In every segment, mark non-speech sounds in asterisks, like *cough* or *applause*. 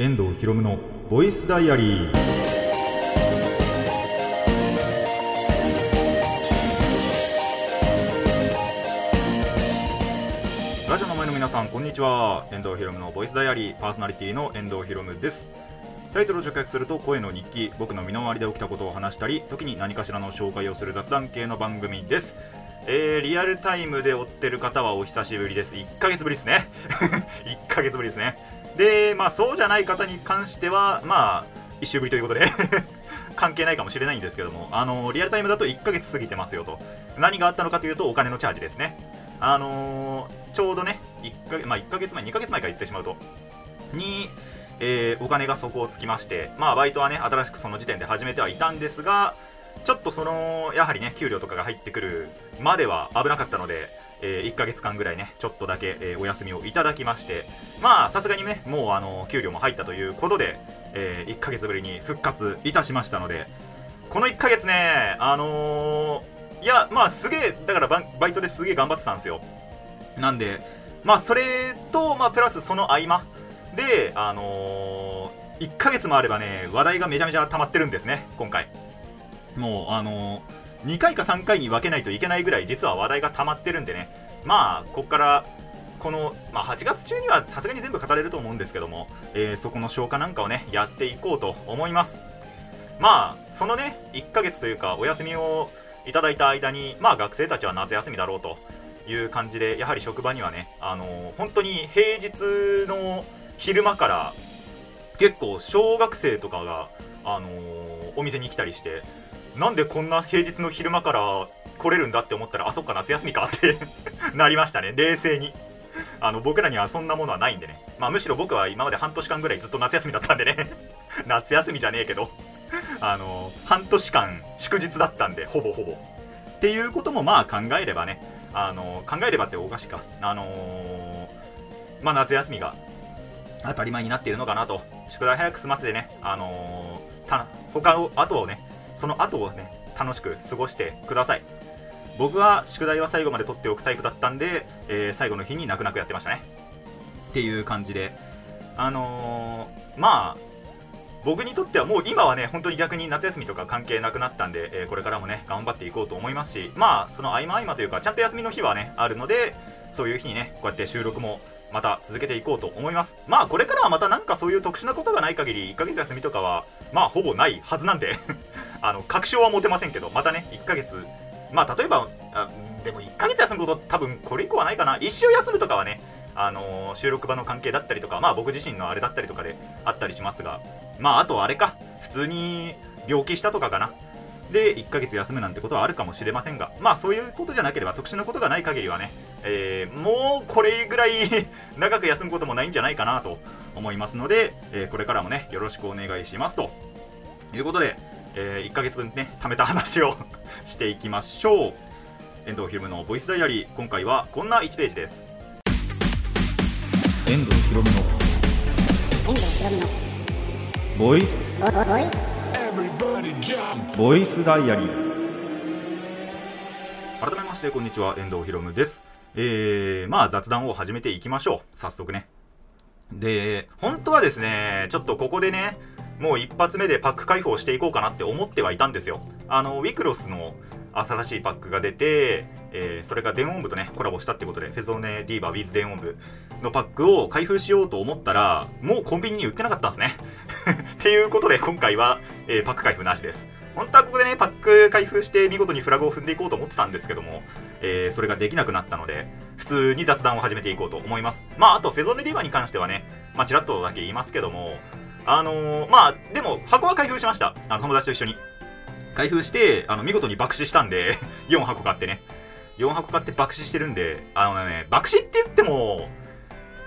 遠藤ひろむのボイスダイアリーラジオの前の皆さんこんにちは。遠藤ひろむのボイスダイアリーパーソナリティの遠藤ひろむです。タイトルを直訳すると声の日記。僕の身の回りで起きたことを話したり時に何かしらの紹介をする雑談系の番組です。えー、リアルタイムで追ってる方はお久しぶりです。1ヶ月ぶりですね。*laughs* 1ヶ月ぶりですね。でまあそうじゃない方に関してはまあ1週ぶりということで *laughs* 関係ないかもしれないんですけどもあのリアルタイムだと1ヶ月過ぎてますよと。何があったのかというとお金のチャージですね。あのー、ちょうどね1か,、まあ、1ヶ月前2ヶ月前から言ってしまうと。にえー、お金が底をつきまして、まあ、バイトはね、新しくその時点で始めてはいたんですが、ちょっとその、やはりね、給料とかが入ってくるまでは危なかったので、えー、1ヶ月間ぐらいね、ちょっとだけ、えー、お休みをいただきまして、まあ、さすがにね、もうあの、給料も入ったということで、えー、1ヶ月ぶりに復活いたしましたので、この1ヶ月ね、あのー、いや、まあ、すげえ、だからババイトですげえ頑張ってたんですよ。なんで、まあ、それと、まあ、プラスその合間で、あのー、1ヶ月もあればね、話題がめちゃめちゃ溜まってるんですね、今回。もう、あのー2回か3回に分けないといけないぐらい実は話題が溜まってるんでね。まあここからこの、まあ、8月中にはさすがに全部語れると思うんですけども、えー、そこの消化なんかをねやっていこうと思います。まあそのね1ヶ月というかお休みをいただいた間にまあ学生たちは夏休みだろうという感じでやはり職場にはねあのー、本当に平日の昼間から結構小学生とかがあのー、お店に来たりしてなんでこんな平日の昼間から来れるんだって思ったらあそっか夏休みかって *laughs* なりましたね。冷静に。あの僕らにはそんなものはないんでね、まあ、むしろ僕は今まで半年間ぐらいずっと夏休みだったんでね。*laughs* 夏休みじゃねえけど。あの半年間祝日だったんでほぼほぼ。っていうこともまあ考えればね。あの考えればっておかしいか。あのー、まあ夏休みが当たり前になっているのかなと。宿題早く済ませてね。あのー、他をあとをねその後をね楽しく過ごしてください。僕は宿題は最後まで取っておくタイプだったんで、えー、最後の日に泣く泣くやってましたね。っていう感じで。あのー、まあ僕にとってはもう今はね本当に逆に夏休みとか関係なくなったんで、えー、これからもね頑張っていこうと思いますしまあその合間合間というかちゃんと休みの日はねあるのでそういう日にねこうやって収録もまた続けていこうと思います。まあこれからはまたなんかそういう特殊なことがない限り1ヶ月休みとかはまあほぼないはずなんで。あの確証は持てませんけどまたね1ヶ月。まあ例えばあでも1ヶ月休むこと多分これ以降はないかな。1週休むとかはねあのー、収録場の関係だったりとかまあ僕自身のあれだったりとかであったりしますが。まああとあれか。普通に病気したとかかな。で1ヶ月休むなんてことはあるかもしれませんが。まあそういうことじゃなければ特殊なことがない限りはね、えー、もうこれぐらい *laughs* 長く休むこともないんじゃないかなと思いますので、えー、これからもねよろしくお願いしますと。いうことでえー、1ヶ月分ね貯めた話を *laughs* していきましょう。遠藤ひろむのボイスダイアリー。今回はこんな1ページです。遠藤ひろむの遠藤ひろむのボイス。ボイスダイアリー。改めましてこんにちは。遠藤ひろむです。えー、まあ雑談を始めていきましょう。早速ね。で本当はですねちょっとここでねもう一発目でパック開放していこうかなって思ってはいたんですよ。あの、ウィクロスの新しいパックが出て、えー、それが電音部とね、コラボしたってことで、フェゾネディーバーウィズ電音部のパックを開封しようと思ったら、もうコンビニに売ってなかったんですね。*laughs* っていうことで、今回は、えー、パック開封なしです。本当はここでね、パック開封して見事にフラグを踏んでいこうと思ってたんですけども、えー、それができなくなったので、普通に雑談を始めていこうと思います。まあ、あと、フェゾネディーバーに関してはね、まあ、ちらっとだけ言いますけども、あのー、まあ、でも、箱は開封しました。あの友達と一緒に。開封して、あの、見事に爆死したんで *laughs* 4箱買ってね。4箱買って爆死してるんで、あのね、爆死って言っても、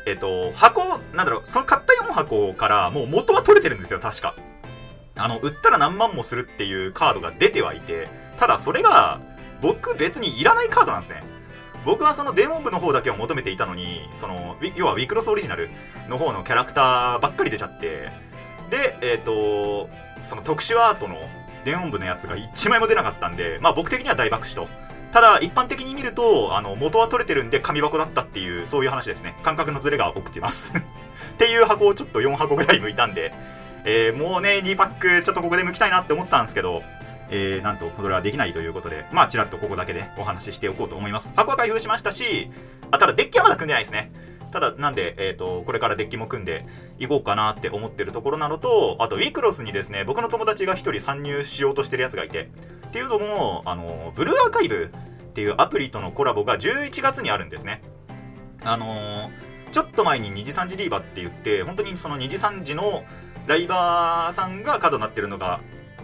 えっと、箱、なんだろう、その買った4箱からもう元は取れてるんですよ、確か。あの、売ったら何万もするっていうカードが出てはいて、ただそれが、僕別にいらないカードなんですね。僕はその電音部の方だけを求めていたのに、その、要はウィクロスオリジナルの方のキャラクターばっかり出ちゃって、で、えっ、ー、と、その特殊アートの電音部のやつが1枚も出なかったんで、まあ僕的には大爆死と。ただ、一般的に見ると、あの、元は取れてるんで紙箱だったっていう、そういう話ですね。感覚のズレが起きてます *laughs* っていう箱をちょっと4箱ぐらい剥いたんで、えー、もうね、2パックちょっとここで剥きたいなって思ってたんですけど、えー、なんと、それはできないということで、まあ、ちらっとここだけでお話ししておこうと思います。箱は開封しましたし、あ、ただデッキはまだ組んでないですね。ただ、なんで、えっ、ー、と、これからデッキも組んでいこうかなって思ってるところなのと、あと、ウィクロスにですね、僕の友達が1人参入しようとしてるやつがいて、っていうのも、あの、ブルーアーカイブっていうアプリとのコラボが11月にあるんですね。あの、ちょっと前に2次3次ディーバって言って、本当にその2次3次のライバーさんがカードになってるのが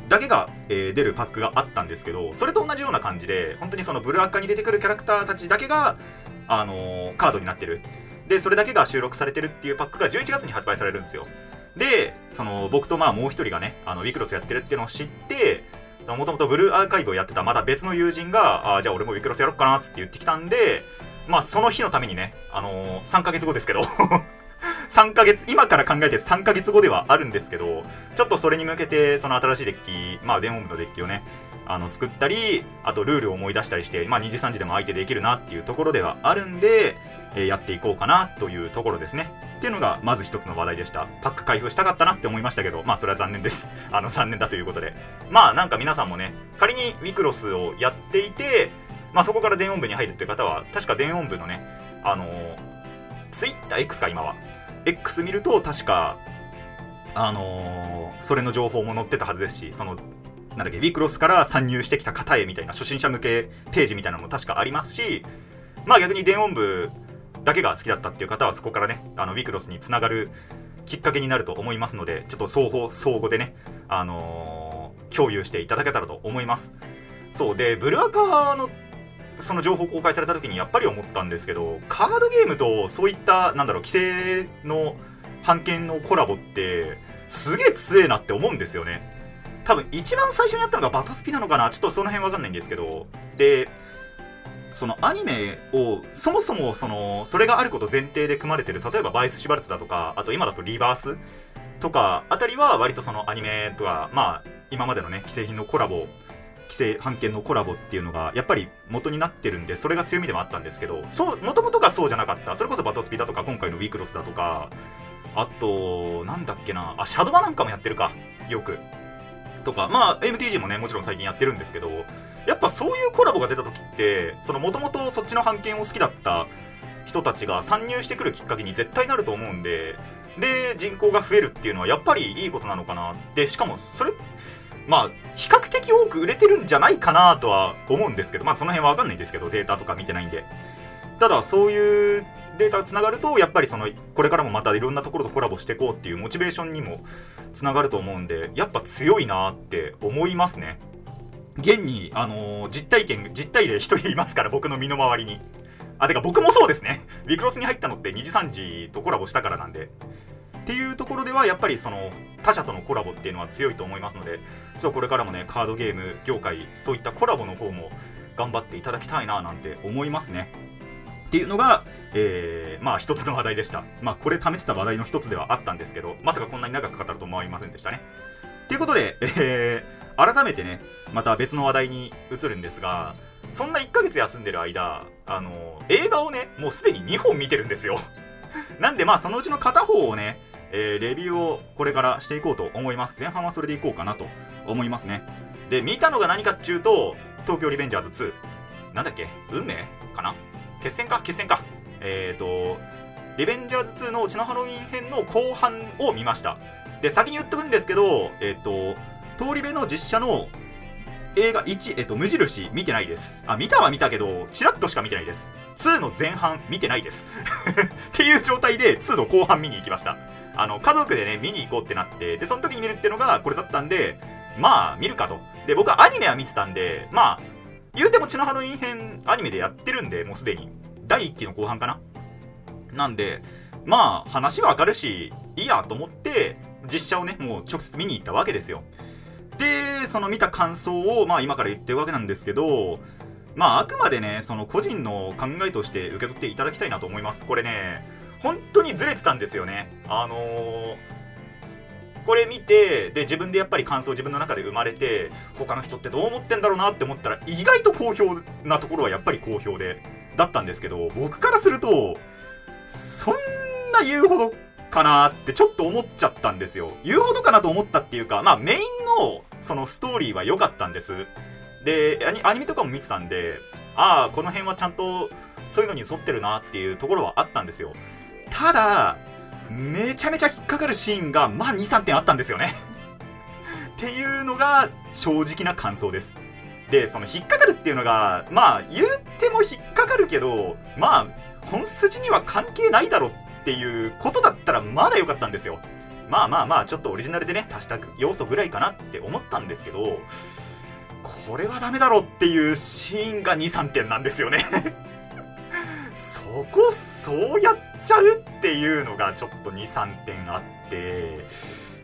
だけが、えー、出るパックがあったんですけどそれと同じような感じで本当にそのブルーアッカに出てくるキャラクターたちだけが、あのー、カードになってるでそれだけが収録されてるっていうパックが11月に発売されるんですよ。でその僕とまあもう一人がねあのウィクロスやってるっていうのを知ってもともとブルーアーカイブをやってたまだ別の友人があじゃあ俺もウィクロスやろっかなっつって言ってきたんでまあその日のためにね、あのー、3ヶ月後ですけど *laughs* 3ヶ月、今から考えて3ヶ月後ではあるんですけど、ちょっとそれに向けて、その新しいデッキ、まあ、電音部のデッキをね、あの作ったり、あとルールを思い出したりして、まあ、2時3時でも相手できるなっていうところではあるんで、えー、やっていこうかなというところですね。っていうのが、まず一つの話題でした。パック開封したかったなって思いましたけど、まあ、それは残念です。*laughs* あの、残念だということで。まあ、なんか皆さんもね、仮にウィクロスをやっていて、まあ、そこから電音部に入るっていう方は、確か電音部のね、あのー、ツイッター X か今は X 見ると確かあのー、それの情報も載ってたはずですしそのなんだっけウィクロスから参入してきた方へみたいな初心者向けページみたいなのも確かありますしまあ逆に電音部だけが好きだったっていう方はそこからねあのウィクロスにつながるきっかけになると思いますのでちょっと双方相互でねあのー、共有していただけたらと思います。そうでブルアカのその情報公開された時にやっぱり思ったんですけどカードゲームとそういったなんだろう規制の版権のコラボってすげえ強えなって思うんですよね。多分一番最初にやったのがバトスピなのかな？ちょっとその辺わかんないんですけど。でそのアニメをそもそもそのそれがあること前提で組まれてる例えばバイス・シュバルツだとかあと今だとリバースとかあたりは割とそのアニメとかまあ今までのね既製品のコラボ規制版権のコラボっていうのがやっぱり元になってるんでそれが強みでもあったんですけどそうもともとがそうじゃなかった。それこそバトスピだとか今回のウィークロスだとかあとなんだっけなあシャドバなんかもやってるかよく。とかまあ MTG もねもちろん最近やってるんですけどやっぱそういうコラボが出た時ってそのもともとそっちの版権を好きだった人たちが参入してくるきっかけに絶対なると思うんでで人口が増えるっていうのはやっぱりいいことなのかなでしかもそれまあ、比較的多く売れてるんじゃないかなとは思うんですけど、まあ、その辺はわかんないんですけど、データとか見てないんで。ただ、そういうデータがつながると、やっぱりその、これからもまたいろんなところとコラボしていこうっていうモチベーションにもつながると思うんで、やっぱ強いなって思いますね。現に、あのー、実体験、実体例1人いますから、僕の身の回りに。あ、てか僕もそうですね。ウィクロスに入ったのって2時3時とコラボしたからなんで。っていうところではやっぱりその他社とのコラボっていうのは強いと思いますのでちょっとこれからもねカードゲーム業界そういったコラボの方も頑張っていただきたいななんて思いますねっていうのが、えー、まあ一つの話題でした。まあこれ試した話題の一つではあったんですけどまさかこんなに長く語ると思いませんでしたね。ということで、えー、改めてねまた別の話題に移るんですがそんな1ヶ月休んでる間あの映画をねもうすでに2本見てるんですよ。*laughs* なんでまあそのうちの片方をねえー、レビューをこれからしていこうと思います。前半はそれでいこうかなと思いますね。で見たのが何かっていうと東京リベンジャーズ2なんだっけ？運命？かな？決戦か決戦かえっ、ー、とリベンジャーズ2のうちのハロウィン編の後半を見ましたで先に言っとくんですけどえっ、ー、と通り部の実写の映画1、えっと、無印見てないです。あ、見たは見たけど、チラッとしか見てないです。2の前半見てないです。*laughs* っていう状態で2の後半見に行きました。あの、家族でね、見に行こうってなって、で、その時に見るってのがこれだったんで、まあ、見るかと。で、僕はアニメは見てたんで、まあ、言うても血のハロウィン編アニメでやってるんで、もうすでに。第1期の後半かな。なんで、まあ、話はわかるし、いいやと思って、実写をね、もう直接見に行ったわけですよ。で、その見た感想を、まあ今から言ってるわけなんですけど、まああくまでね、その個人の考えとして受け取っていただきたいなと思います。これね、本当にずれてたんですよね。あのー、これ見てで自分でやっぱり感想自分の中で生まれて他の人ってどう思ってんだろうなって思ったら意外と好評なところはやっぱり好評でだったんですけど僕からするとそんな言うほどかなってちょっと思っちゃったんですよ。言うほどかなと思ったっていうかまあメインのそのストーリーは良かったんです。でアニメとかも見てたんでああこの辺はちゃんとそういうのに沿ってるなっていうところはあったんですよ。ただめちゃめちゃ引っかかるシーンがまあ23点あったんですよね。っていうのが正直な感想です。でその引っかかるっていうのがまあ言っても引っかかるけどまあ本筋には関係ないだろっていうことだったらまだ良かったんですよ。まあまあまあちょっとオリジナルでね足した要素ぐらいかなって思ったんですけどこれはダメだろっていうシーンが23点なんですよね。こそうやっちゃうっていうのがちょっと23点あって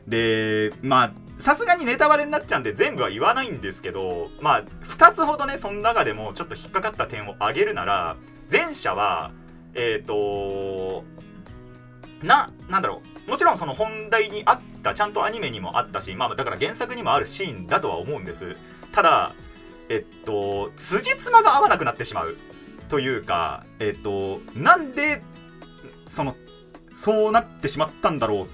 でまあさすがにネタバレになっちゃうんで全部は言わないんですけどまあ2つほどねその中でもちょっと引っかかった点を挙げるなら前者はえっ、ー、とな、なんだろう。もちろんその本題にあった、ちゃんとアニメにもあったし、まあだから原作にもあるシーンだとは思うんです。ただ、えっと、辻褄が合わなくなってしまう。というか、えっと、なんで、その、そうなってしまったんだろう。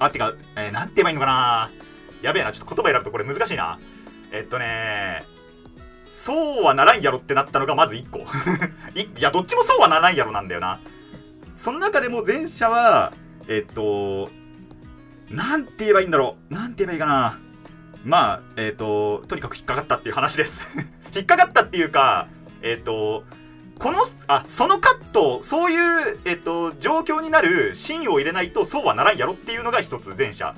あ、てか、えー、なんて言えばいいのかなやべえな、ちょっと言葉選ぶとこれ難しいな。えっとねそうはならんやろってなったのがまず1個 *laughs* いや、どっちもそうはならんやろなんだよな。その中でも前者は、えっと、なんて言えばいいんだろう。なんて言えばいいかな。まあ、えっと、とにかく引っかかったっていう話です *laughs* 引っかかったっていうか、えっと、この、あ、そのカット、そういう、えっと、状況になるシーンを入れないとそうはならんやろっていうのが一つ前者。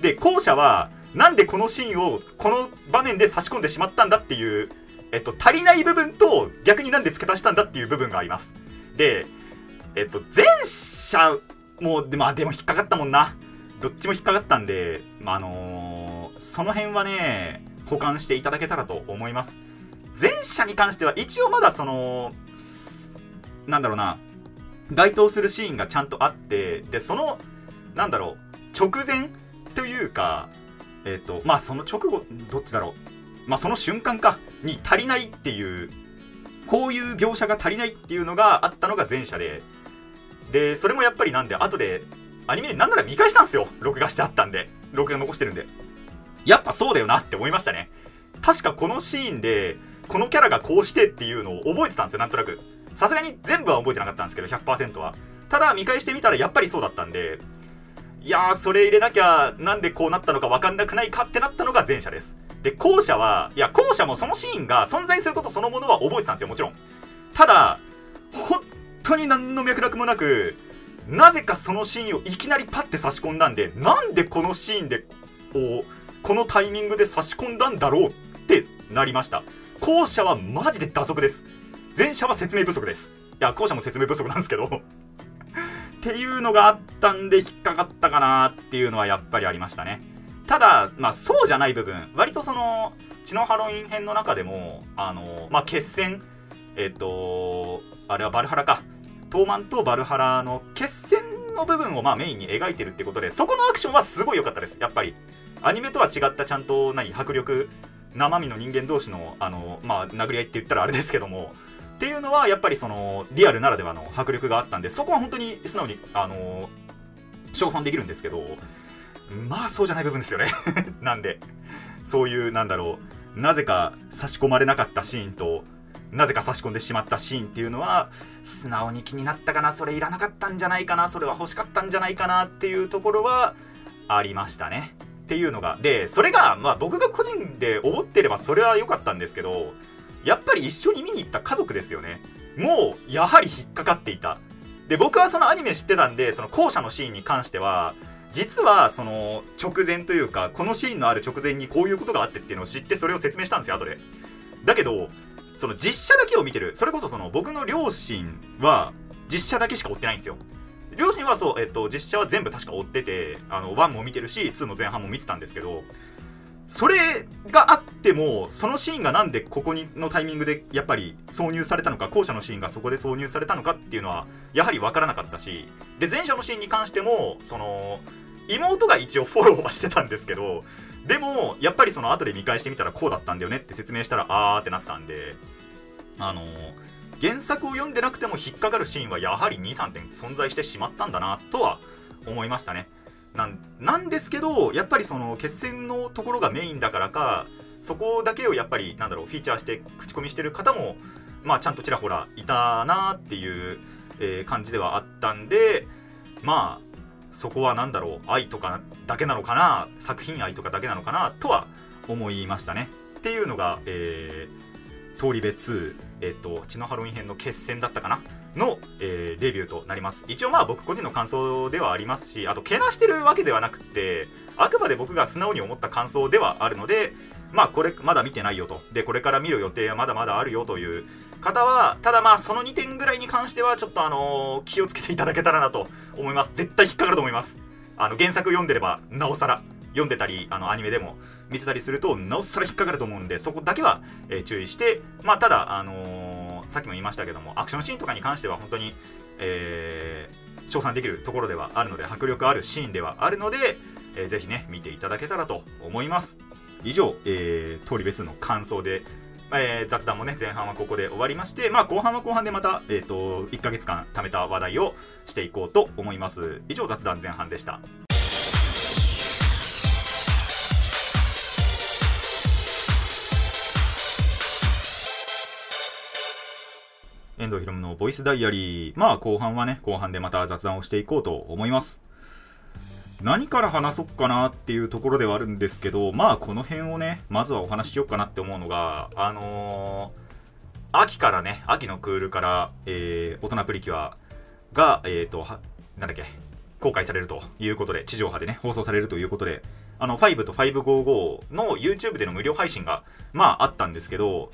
で、後者は、なんでこのシーンをこの場面で差し込んでしまったんだっていう、えっと、足りない部分と逆になんで付け足したんだっていう部分があります。で、えっと、前者も、でまあ、でも引っかかったもんな。どっちも引っかかったんで、まあ、あのー、その辺はね、保管していただけたらと思います。前者に関しては、一応まだその、なんだろうな、該当するシーンがちゃんとあって、で、その、なんだろう、直前というか、えっ、と、まあ、その直後、どっちだろう。まあ、その瞬間か、に足りないっていう、こういう描写が足りないっていうのがあったのが前者で、でそれもやっぱりなんで後でアニメなんなら見返したんですよ録画してあったんで録画残してるんでやっぱそうだよなって思いましたね確かこのシーンでこのキャラがこうしてっていうのを覚えてたんですよなんとなく。さすがに全部は覚えてなかったんですけど100%は。ただ見返してみたらやっぱりそうだったんでいやーそれ入れなきゃなんでこうなったのか分かんなくないかってなったのが前者です。で後者はいや後者もそのシーンが存在することそのものは覚えてたんですよもちろん。ただ本当に何の脈絡もなくなぜかそのシーンをいきなりパッて差し込んだんでなんでこのシーンでこうこのタイミングで差し込んだんだろうってなりました。後者はマジで打足です。前者は説明不足です。いや後者も説明不足なんですけど。っていうのがあったんで引っかかったかなっていうのはやっぱりありましたね。ただまあそうじゃない部分。割とその血のハロウィン編の中でもあのまあ決戦。えっ、ー、とあれはバルハラか。トーマンとバルハラの決戦の部分をまあメインに描いてるってことでそこのアクションはすごい良かったです。やっぱり。アニメとは違ったちゃんと何迫力生身の人間同士のあの、まあ、殴り合いって言ったらあれですけどもっていうのはやっぱりそのリアルならではの迫力があったんでそこは本当に素直にあの称賛できるんですけどまあそうじゃない部分ですよね。*laughs* なんでそういうなんだろうなぜか差し込まれなかったシーンとなぜか差し込んでしまったシーンっていうのは素直に気になったかなそれいらなかったんじゃないかなそれは欲しかったんじゃないかなっていうところはありましたね。っていうのがでそれがまあ僕が個人で思ってればそれは良かったんですけどやっぱり一緒に見に行った家族ですよね。もうやはり引っかかっていた。で僕はそのアニメ知ってたんでその後者のシーンに関しては実はその直前というかこのシーンのある直前にこういうことがあってっていうのを知ってそれを説明したんですよ後で。だけどその実写だけを見てる。それこそその僕の両親は実写だけしか追ってないんですよ。両親はそう、えっと、実写は全部確か追っててあの1も見てるし2の前半も見てたんですけどそれがあってもそのシーンがなんでここにのタイミングでやっぱり挿入されたのか後者のシーンがそこで挿入されたのかっていうのはやはり分からなかったしで前者のシーンに関してもその妹が一応フォローはしてたんですけどでもやっぱりその後で見返してみたらこうだったんだよねって説明したらあーってなってたんであの原作を読んでなくても引っかかるシーンはやはり23点存在してしまったんだなとは思いましたね。なんですけどやっぱりその決戦のところがメインだからかそこだけをやっぱりなんだろうフィーチャーして口コミしてる方もまあちゃんとちらほらいたなっていう、えー感じではあったんでまあそこは何だろう愛とかだけなのかな作品愛とかだけなのかなとは思いましたね。っていうのが、えー通り部2、えっと血のハロウィン編の決戦だったかな？の、えーレビューとなります。一応まあ僕個人の感想ではありますしあとけなしてるわけではなくてあくまで僕が素直に思った感想ではあるのでまあこれまだ見てないよと。でこれから見る予定はまだまだあるよという方はただまあその2点ぐらいに関してはちょっとあのー気をつけていただけたらなと思います。絶対引っかかると思います。あの原作読んでればなおさら。読んでたりあのアニメでも見てたりするとなおさら引っかかると思うんでそこだけは、えー注意してまあただあのーさっきも言いましたけどもアクションシーンとかに関しては本当にえー称賛できるところではあるので迫力あるシーンではあるので、えーぜひね見ていただけたらと思います。以上、えー、通り別の感想で、えー雑談もね前半はここで終わりましてまあ後半は後半でまた、えー、と1ヶ月間貯めた話題をしていこうと思います。以上雑談前半でした。遠藤ひろむのボイスダイアリー。まあ後半はね後半でまた雑談をしていこうと思います。何から話そうかなっていうところではあるんですけどまあこの辺をねまずはお話ししようかなって思うのがあのー秋からね秋のクールから、えー大人プリキュアがえっ、となんだっけ公開されるということで地上波でね放送されるということであの5と555の YouTube での無料配信がまああったんですけど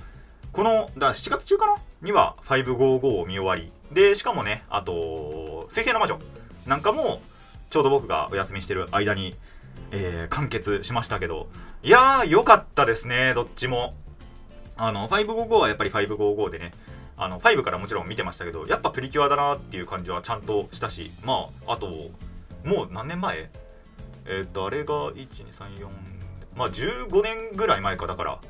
このだ7月中かなには555を見終わりでしかもねあと「水星の魔女」なんかもちょうど僕がお休みしてる間に、えー完結しましたけどいやー良かったですねどっちも。あの555はやっぱり555でねあの5からもちろん見てましたけどやっぱプリキュアだなっていう感じはちゃんとしたしまああともう何年前？えっ、とあれが1234まあ15年ぐらい前かだから。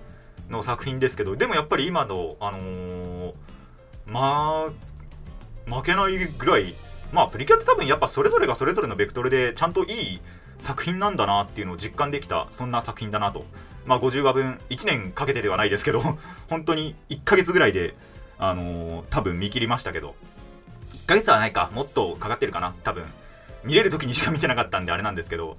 の作品ですけどでもやっぱり今のあのーまあ負けないぐらいまあプリキュアって多分やっぱそれぞれがそれぞれのベクトルでちゃんといい作品なんだなっていうのを実感できたそんな作品だなと。まあ50話分1年かけてではないですけど *laughs* 本当に1ヶ月ぐらいであのー多分見切りましたけど。1ヶ月はないかもっとかかってるかな多分。見れる時にしか見てなかったんであれなんですけど。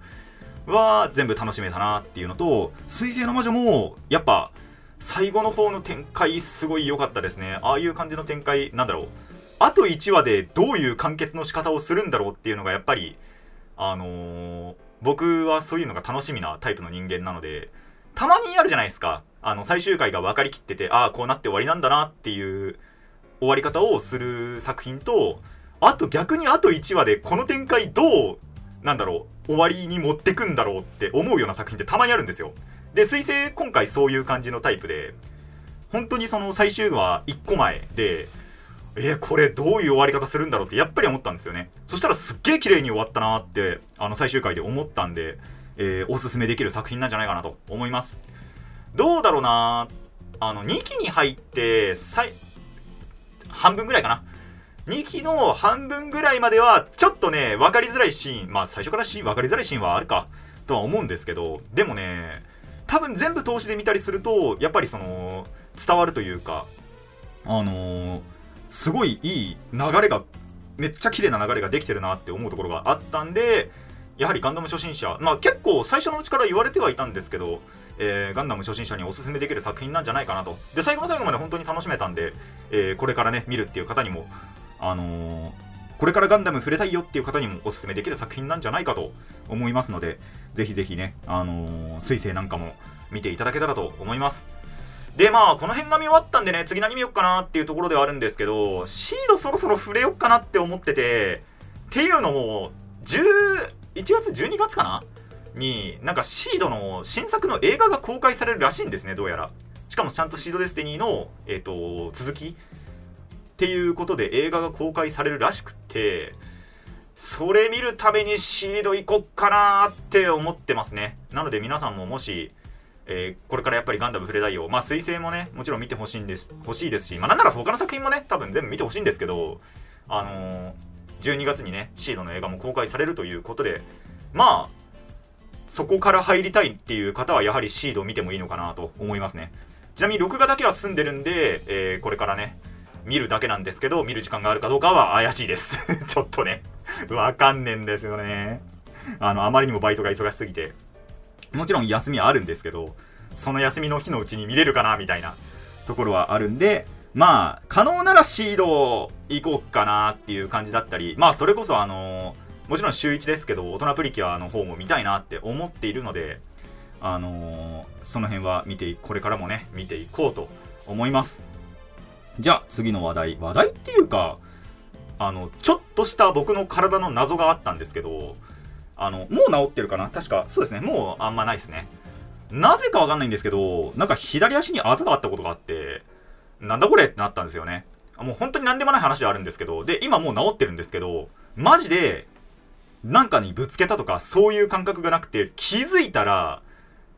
は全部楽しめたなっていうのと「水星の魔女」もやっぱ最後の方の展開すごい良かったですね。ああいう感じの展開なんだろう。あと1話でどういう完結の仕方をするんだろうっていうのがやっぱりあのー僕はそういうのが楽しみなタイプの人間なのでたまにあるじゃないですか。あの最終回が分かりきっててああこうなって終わりなんだなっていう終わり方をする作品とあと逆にあと1話でこの展開どうなんだろう終わりに持ってくんだろうって思うような作品ってたまにあるんですよ。で彗星今回そういう感じのタイプで本当にその最終話1個前でえーこれどういう終わり方するんだろうってやっぱり思ったんですよね。そしたらすっげえ綺麗に終わったなってあの最終回で思ったんで、えーおすすめできる作品なんじゃないかなと思います。どうだろうなあの2期に入って最半分ぐらいかな。2期の半分ぐらいまではちょっとね分かりづらいシーンまあ最初からシーン分かりづらいシーンはあるかとは思うんですけどでもね多分全部通しで見たりするとやっぱりその伝わるというかあのーすごいいい流れがめっちゃ綺麗な流れができてるなって思うところがあったんでやはりガンダム初心者まあ結構最初のうちから言われてはいたんですけど、えーガンダム初心者におすすめできる作品なんじゃないかなと。で最後の最後まで本当に楽しめたんで、えーこれからね見るっていう方にもあのーこれからガンダム触れたいよっていう方にもおすすめできる作品なんじゃないかと思いますのでぜひぜひね、あのー、水星なんかも見ていただけたらと思います。でまあこの辺が見終わったんでね次何見よっかなっていうところではあるんですけどシードそろそろ触れよっかなって思っててっていうのも11月12月かな？になんかシードの新作の映画が公開されるらしいんですねどうやら。しかもちゃんとシードデスティニーの、えー、と続きっていうことで映画が公開されるらしくてそれ見るためにシード行こっかなーって思ってますね。なので皆さんももしえーこれからやっぱりガンダム触れたいよまあ彗星もねもちろん見てほしいんです欲しいですしまあなんなら他の作品もね多分全部見てほしいんですけどあのー12月にねシードの映画も公開されるということでまあそこから入りたいっていう方はやはりシードを見てもいいのかなと思いますね。ちなみに録画だけは済んでるんで、えー、これからね見るだけなんですけど見る時間があるかどうかは怪しいです。*laughs* ちょっとね。わかんねえんですよね。あのあまりにもバイトが忙しすぎて。もちろん休みはあるんですけどその休みの日のうちに見れるかなみたいなところはあるんでまあ可能ならシード行こうかなっていう感じだったりまあそれこそあのもちろん週1ですけど大人プリキュアの方も見たいなって思っているのであのー、その辺は見てこれからもね見ていこうと思います。じゃあ次の話題話題っていうかあのちょっとした僕の体の謎があったんですけどあのもう治ってるかな？確かそうですね。もうあんまないですね。なぜかわかんないんですけどなんか左足にあざがあったことがあってなんだこれってなったんですよね。もう本当に何でもない話であるんですけどで今もう治ってるんですけどマジでなんかにぶつけたとかそういう感覚がなくて気づいたら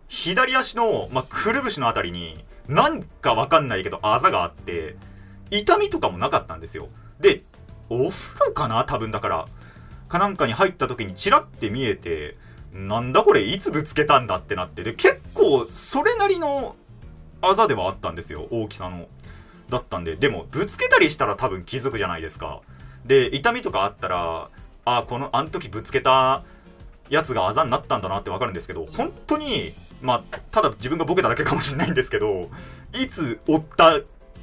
左足の、まあ、くるぶしのあたりになんかわかんないけどあざがあって痛みとかもなかったんですよ。でお風呂かな？多分だから。かなんかに入った時にチラって見えてなんだこれ？いつぶつけたんだってなって。で結構それなりのあざではあったんですよ。大きさの。だったんで。でもぶつけたりしたら多分気づくじゃないですか。で痛みとかあったらあこのあの時ぶつけたやつがあざになったんだなって分かるんですけど本当にまあただ自分がボケただけかもしれないんですけどいつ負った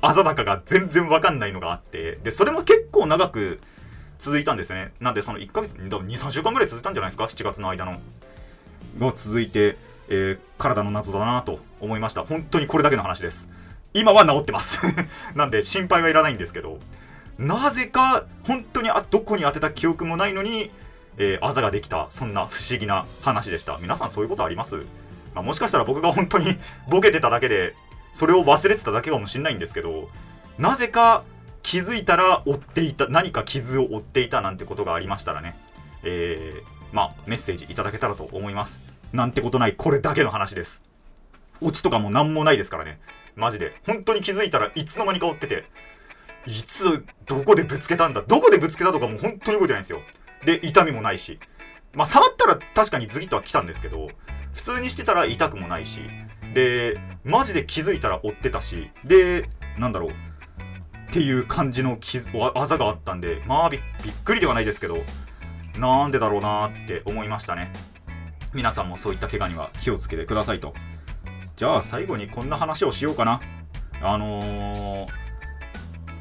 あざだかが全然分かんないのがあってでそれも結構長く続いたんですね。なんでその1ヶ月23週間ぐらい続いたんじゃないですか？7月の間の。が続いて、えー、体の謎だなと思いました。本当にこれだけの話です。今は治ってます。*laughs* なんで心配はいらないんですけど。なぜか本当にあどこに当てた記憶もないのに、えー、あざができた。そんな不思議な話でした。皆さんそういうことあります、まあ、もしかしたら僕が本当にボケてただけでそれを忘れてただけかもしれないんですけどなぜか気づいたら追っていた何か傷を負っていたなんてことがありましたらね、えー、まあメッセージいただけたらと思います。なんてことないこれだけの話です。オチとかも何もないですからね。マジで。本当に気づいたらいつの間にか追ってていつどこでぶつけたんだどこでぶつけたとかも本当に覚えてないんですよ。で痛みもないし。まあ触ったら確かにズキッとは来たんですけど普通にしてたら痛くもないし。でマジで気づいたら追ってたしでなんだろう。っていう感じの傷あざがあったんでまあびっくりではないですけどなんでだろうなって思いましたね。皆さんもそういった怪我には気をつけてくださいと。じゃあ最後にこんな話をしようかな。あのー、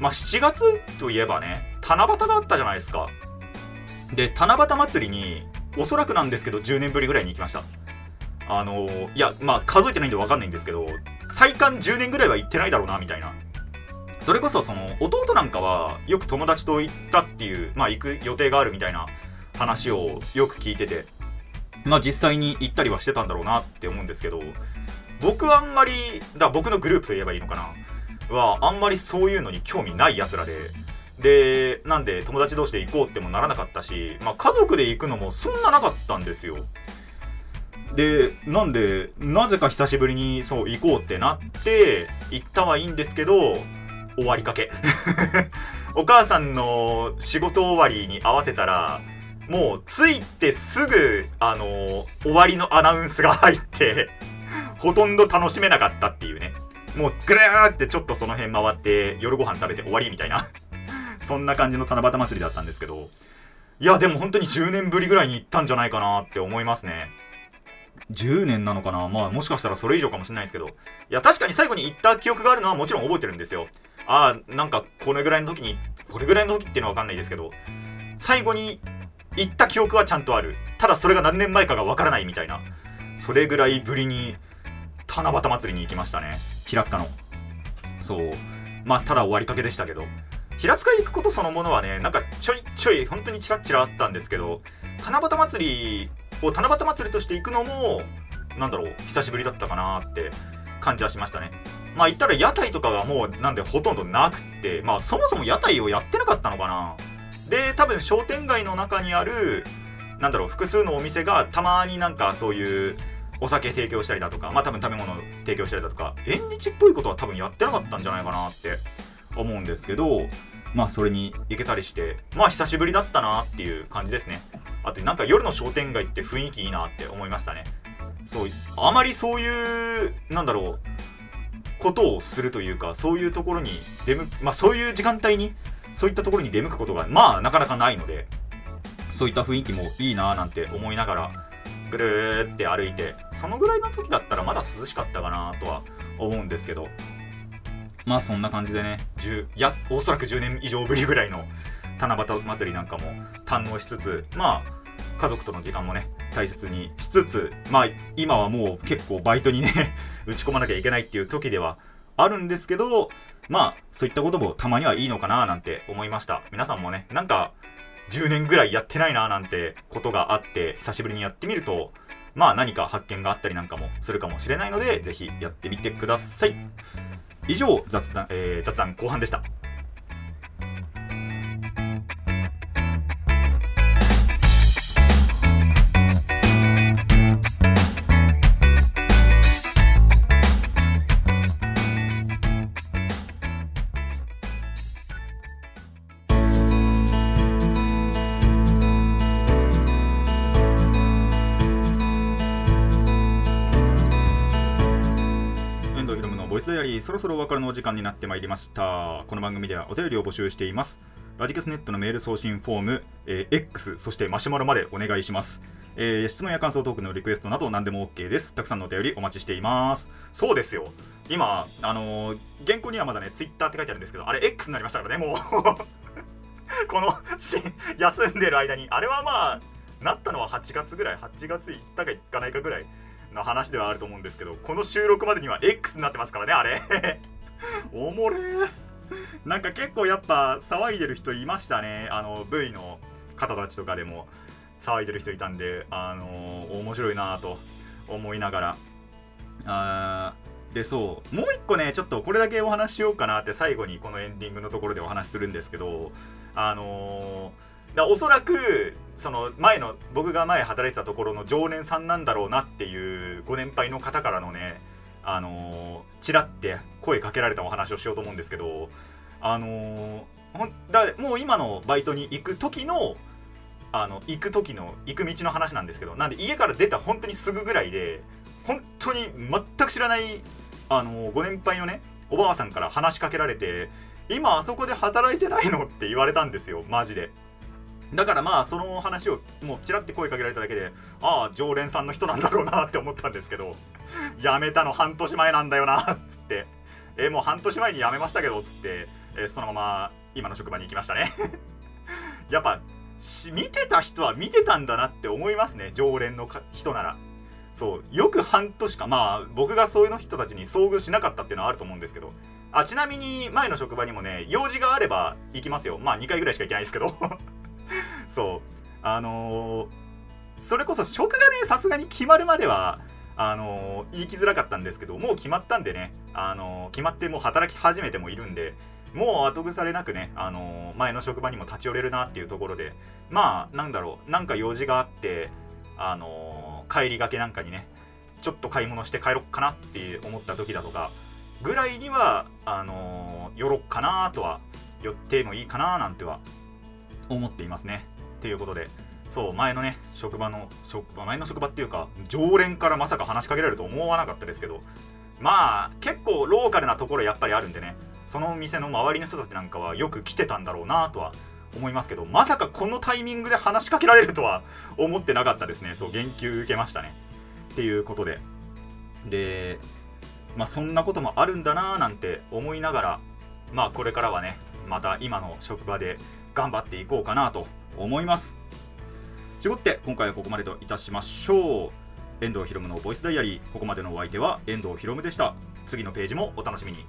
まあ7月といえばね七夕があったじゃないですか。で七夕祭りにおそらくなんですけど10年ぶりぐらいに行きました。あの、いやまあ数えてないんで分かんないんですけど体感10年ぐらいは行ってないだろうなみたいな。それこそその弟なんかはよく友達と行ったっていうまあ行く予定があるみたいな話をよく聞いててまあ実際に行ったりはしてたんだろうなって思うんですけど僕はあんまりだ僕のグループと言えばいいのかなはあんまりそういうのに興味ないやつらででなんで友達同士で行こうってもならなかったし、まあ、家族で行くのもそんななかったんですよ。でなんでなぜか久しぶりにそう行こうってなって行ったはいいんですけど終わりかけ。*laughs* お母さんの仕事終わりに合わせたらもう着いてすぐあの終わりのアナウンスが入ってほとんど楽しめなかったっていうね。もうぐるーってちょっとその辺回って夜ご飯食べて終わりみたいな。*laughs* そんな感じの七夕祭りだったんですけど。いやでも本当に10年ぶりぐらいに行ったんじゃないかなって思いますね。10年なのかな？まあもしかしたらそれ以上かもしれないですけど。いや確かに最後に行った記憶があるのはもちろん覚えてるんですよ。ああなんかこれぐらいの時にこれぐらいの時っていうのは分かんないですけど。最後に行った記憶はちゃんとある。ただそれが何年前かが分からないみたいな。それぐらいぶりに七夕祭りに行きましたね。平塚の。そう。まあただ終わりかけでしたけど。平塚行くことそのものはねなんかちょいちょい本当にチラッチラあったんですけど七夕祭りを七夕祭りとして行くのもなんだろう久しぶりだったかなって感じはしましたね。まあ言ったら屋台とかがもうなんでほとんどなくってまあそもそも屋台をやってなかったのかな。で多分商店街の中にあるなんだろう複数のお店がたまになんかそういうお酒提供したりだとかまあ多分食べ物提供したりだとか縁日っぽいことは多分やってなかったんじゃないかなって思うんですけどまあそれに行けたりしてまあ久しぶりだったなっていう感じですね。あとなんか夜の商店街って雰囲気いいなって思いましたね。そうあまりそういうなんだろうことをするというかそういうところに出向まあそういう時間帯にそういったところに出向くことがまあなかなかないのでそういった雰囲気もいいななんて思いながらぐるーって歩いてそのぐらいの時だったらまだ涼しかったかなとは思うんですけどまあそんな感じでね10やおそらく10年以上ぶりぐらいの七夕祭りなんかも堪能しつつまあ家族との時間もね大切にしつつまあ今はもう結構バイトにね *laughs* 打ち込まなきゃいけないっていう時ではあるんですけどまあそういったこともたまにはいいのかななんて思いました。皆さんもねなんか10年ぐらいやってないななんてことがあって久しぶりにやってみるとまあ何か発見があったりなんかもするかもしれないのでぜひやってみてください。以上雑談,、えー、雑談後半でした。別れのお時間になってまいりましたこの番組ではお便りを募集していますラジカスネットのメール送信フォーム、えー、X そしてマシュマロまでお願いしますえー、質問や感想トークのリクエストなど何でも OK です。たくさんのお便りお待ちしています。そうですよ。今、あのー、原稿にはまだね、Twitter って書いてあるんですけど、あれ X になりましたからね、もう *laughs* この休んでる間に、あれはまあ、なったのは8月ぐらい、8月行ったか行かないかぐらいの話ではあると思うんですけどこの収録までには X になってますからねあれ *laughs* おもれなんか結構やっぱ騒いでる人いましたね。あの V の方たちとかでも。騒いでる人いたんであのー、面白いなと思いながら。あでそう。もう一個ねちょっとこれだけお話ししようかなって最後にこのエンディングのところでお話しするんですけどあのーだおそらくその前の僕が前働いてたところの常連さんなんだろうなっていうご年配の方からのねあの、ちらって声かけられたお話をしようと思うんですけどあの、ほんだもう今のバイトに行く時のあの行く時の行く道の話なんですけどなんで家から出た本当にすぐぐらいで本当に全く知らないあの、ご年配のねおばあさんから話しかけられて今あそこで働いてないのって言われたんですよマジで。だからまあその話をもうちらって声かけられただけでああ常連さんの人なんだろうなって思ったんですけど辞めたの半年前なんだよなっつって。えもう半年前に辞めましたけどっつってえそのまま今の職場に行きましたね。*laughs* やっぱ見てた人は見てたんだなって思いますね。常連の人なら。そうよく半年かまあ僕がそういうの人たちに遭遇しなかったっていうのはあると思うんですけどあちなみに前の職場にもね用事があれば行きますよ。まあ2回ぐらいしか行けないですけど。*laughs* そう。あのー、それこそ職がねさすがに決まるまではあのー、言いきづらかったんですけどもう決まったんでね、あのー、決まってもう働き始めてもいるんでもう後腐れなくね、あの前の職場にも立ち寄れるなっていうところでまあなんだろうなんか用事があってあの帰りがけなんかにねちょっと買い物して帰ろっかなって思った時だとかぐらいにはあの寄ろっかなとは寄ってもいいかななんては思っていますね。っていうことで、そう、前のね、職場の、職場、前の職場っていうか、常連からまさか話しかけられると思わなかったですけど、まあ、結構ローカルなところやっぱりあるんでね、その店の周りの人たちなんかはよく来てたんだろうなとは思いますけど、まさかこのタイミングで話しかけられるとは思ってなかったですね。そう、言及受けましたね。っていうことで。で、まあそんなこともあるんだなーなんて思いながら、まあこれからはね、また今の職場で頑張っていこうかなと思います。絞って今回はここまでといたしましょう。遠藤ひろむのボイスダイアリー。ここまでのお相手は遠藤ひろむでした。次のページもお楽しみに。